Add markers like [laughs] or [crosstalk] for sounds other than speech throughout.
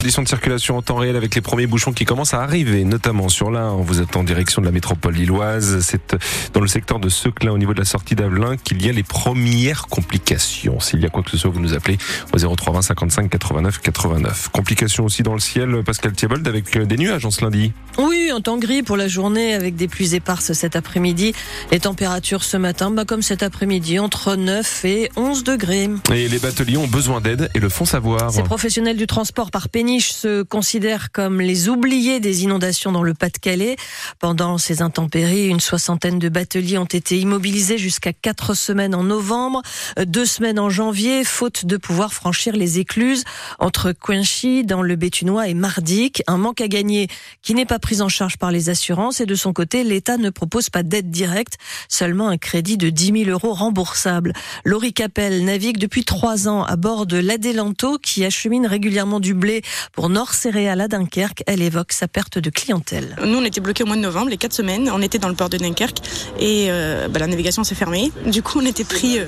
Conditions de circulation en temps réel avec les premiers bouchons qui commencent à arriver, notamment sur l'Ain. Vous êtes en direction de la métropole lilloise. C'est dans le secteur de Seclin, au niveau de la sortie d'Avelin, qu'il y a les premières complications. S'il y a quoi que ce soit, vous nous appelez au 0320 55 89 89. Complications aussi dans le ciel, Pascal Thiebold, avec des nuages en ce lundi. Oui, en temps gris pour la journée, avec des pluies éparses cet après-midi. Les températures ce matin, bah, comme cet après-midi, entre 9 et 11 degrés. Et les bateliers ont besoin d'aide et le font savoir. Ces professionnels du transport par péniche se considèrent comme les oubliés des inondations dans le Pas-de-Calais. Pendant ces intempéries, une soixantaine de bateliers ont été immobilisés jusqu'à quatre semaines en novembre, deux semaines en janvier, faute de pouvoir franchir les écluses entre Coinchy, dans le Bétunois, et Mardic. Un manque à gagner qui n'est pas pris en charge par les assurances et de son côté, l'État ne propose pas d'aide directe, seulement un crédit de 10 000 euros remboursable. Laurie Capel navigue depuis trois ans à bord de l'Adelanto qui achemine régulièrement du blé pour Nord Céréales à Dunkerque, elle évoque sa perte de clientèle. Nous, on était bloqués au mois de novembre, les quatre semaines. On était dans le port de Dunkerque et euh, bah, la navigation s'est fermée. Du coup, on était pris euh,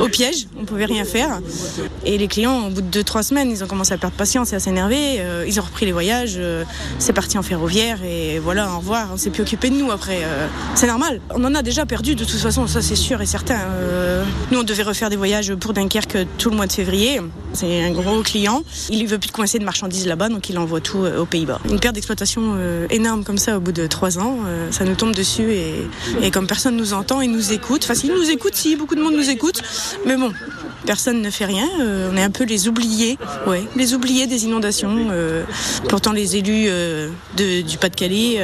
au piège. On pouvait rien faire. Et les clients, au bout de deux, trois semaines, ils ont commencé à perdre patience et à s'énerver. Euh, ils ont repris les voyages. c'est parti en ferroviaire et voilà, au revoir. On s'est plus occupé de nous après. c'est normal. On en a déjà perdu de toute façon, ça c'est sûr et certain. nous, on devait refaire des voyages pour Dunkerque tout le mois de février. C'est un gros client. Il ne veut plus de coincer de marchandises là-bas, donc il envoie tout euh, aux Pays-Bas. Une perte d'exploitation euh, énorme comme ça au bout de trois ans, euh, ça nous tombe dessus et, comme personne nous entend et nous écoute, enfin s'ils nous écoutent, si beaucoup de monde nous écoute, mais bon, personne ne fait rien. on est un peu les oubliés, ouais, les oubliés des inondations. pourtant, les élus du Pas-de-Calais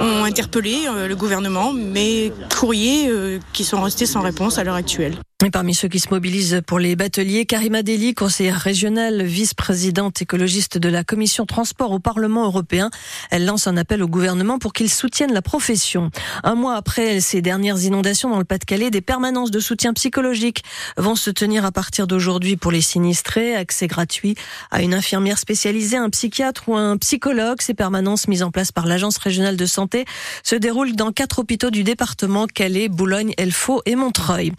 ont interpellé le gouvernement, mais courriers qui sont restés sans réponse à l'heure actuelle. Et parmi ceux qui se mobilisent pour les bateliers, Karima Deli, conseillère régionale, vice-présidente écologiste de la commission transport au Parlement européen, elle lance un appel au gouvernement pour qu'il soutienne la profession. Un mois après ces dernières inondations dans le Pas-de-Calais, des permanences de soutien psychologique vont se tenir à partir d'aujourd'hui pour les sinistrés. Accès gratuit à une infirmière spécialisée, un psychiatre ou un psychologue. Ces permanences mises en place par l'Agence régionale de santé se déroulent dans quatre hôpitaux du département Calais, Boulogne, Elfaux et Montreuil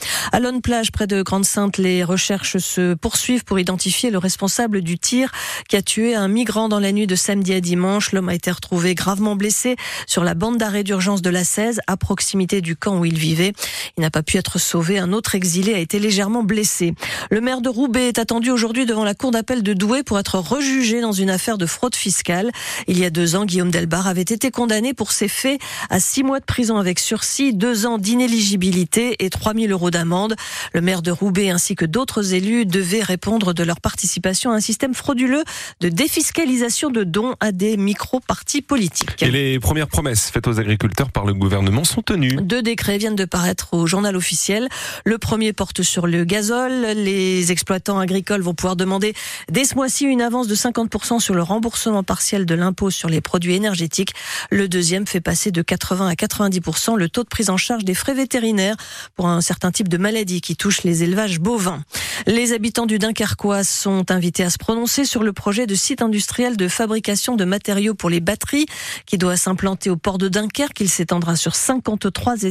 plage près de Grande-Sainte, les recherches se poursuivent pour identifier le responsable du tir qui a tué un migrant dans la nuit de samedi à dimanche. L'homme a été retrouvé gravement blessé sur la bande d'arrêt d'urgence de la 16, à proximité du camp où il vivait. Il n'a pas pu être sauvé. Un autre exilé a été légèrement blessé. Le maire de Roubaix est attendu aujourd'hui devant la cour d'appel de Douai pour être rejugé dans une affaire de fraude fiscale. Il y a deux ans, Guillaume Delbar avait été condamné pour ces faits à six mois de prison avec sursis, deux ans d'inéligibilité et 3000 euros d'amende. Le maire de Roubaix ainsi que d'autres élus devaient répondre de leur participation à un système frauduleux de défiscalisation de dons à des micro-partis politiques. Et les premières promesses faites aux agriculteurs par le gouvernement sont tenues. Deux décrets viennent de paraître au journal officiel. Le premier porte sur le gazole. Les exploitants agricoles vont pouvoir demander dès ce mois-ci une avance de 50% sur le remboursement partiel de l'impôt sur les produits énergétiques. Le deuxième fait passer de 80 à 90% le taux de prise en charge des frais vétérinaires pour un certain type de maladie qui touche les élevages bovins. Les habitants du Dunkerquois sont invités à se prononcer sur le projet de site industriel de fabrication de matériaux pour les batteries qui doit s'implanter au port de Dunkerque. Il s'étendra sur 53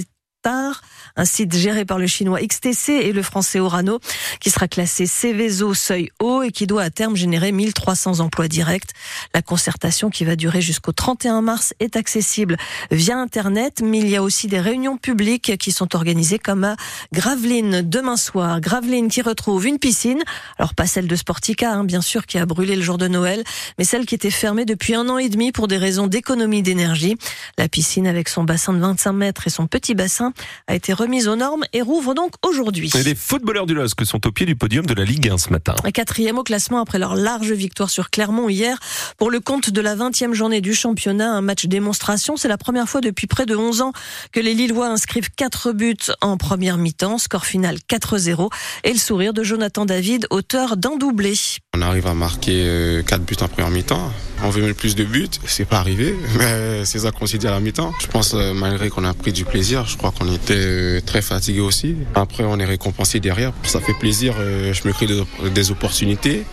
un site géré par le chinois XTC et le français Orano, qui sera classé Céveso seuil haut et qui doit à terme générer 1300 emplois directs. La concertation qui va durer jusqu'au 31 mars est accessible via Internet, mais il y a aussi des réunions publiques qui sont organisées comme à Gravelines demain soir. Gravelines qui retrouve une piscine, alors pas celle de Sportica, hein, bien sûr, qui a brûlé le jour de Noël, mais celle qui était fermée depuis un an et demi pour des raisons d'économie d'énergie. La piscine avec son bassin de 25 mètres et son petit bassin a été remise aux normes et rouvre donc aujourd'hui. les footballeurs du LOSC sont au pied du podium de la Ligue 1 ce matin. Quatrième au classement après leur large victoire sur Clermont hier. Pour le compte de la 20e journée du championnat, un match démonstration. C'est la première fois depuis près de 11 ans que les Lillois inscrivent 4 buts en première mi-temps. Score final 4-0. Et le sourire de Jonathan David, auteur d'un doublé. On arrive à marquer 4 euh, buts en première mi-temps on veut mettre plus de buts. C'est pas arrivé, [laughs] mais c'est ça qu'on s'est dit à la mi-temps. Je pense, euh, malgré qu'on a pris du plaisir, je crois qu'on était euh, très fatigué aussi. Après, on est récompensé derrière. Ça fait plaisir. Euh, je me crée des opportunités.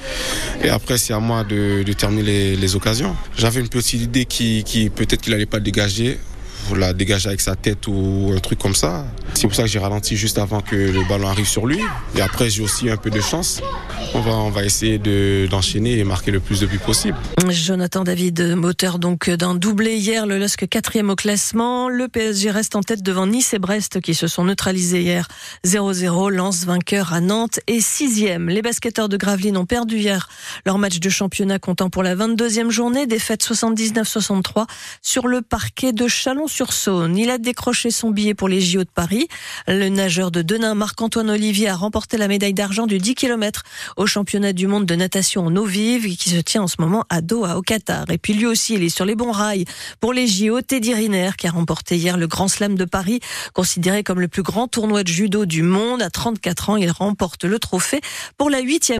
Et après, c'est à moi de, terminer les, occasions. J'avais une petite idée qui, qui peut-être qu'il n'allait pas dégager. La dégager avec sa tête ou un truc comme ça. C'est pour ça que j'ai ralenti juste avant que le ballon arrive sur lui. Et après, j'ai aussi un peu de chance. On va, on va essayer d'enchaîner et marquer le plus de buts possible. Jonathan David, moteur donc d'un doublé hier, le LOSC quatrième au classement. Le PSG reste en tête devant Nice et Brest qui se sont neutralisés hier 0-0. Lance vainqueur à Nantes et sixième. Les basketteurs de Gravelines ont perdu hier leur match de championnat comptant pour la 22e journée, défaite 79-63 sur le parquet de Chalon-sur-Saône. Il a décroché son billet pour les JO de Paris. Le nageur de Denain, Marc-Antoine Olivier, a remporté la médaille d'argent du 10 km au championnat du monde de natation en eau vive qui se tient en ce moment à Doha, au Qatar. Et puis lui aussi, il est sur les bons rails pour les JO. Teddy Riner, qui a remporté hier le Grand Slam de Paris, considéré comme le plus grand tournoi de judo du monde. À 34 ans, il remporte le trophée pour la huitième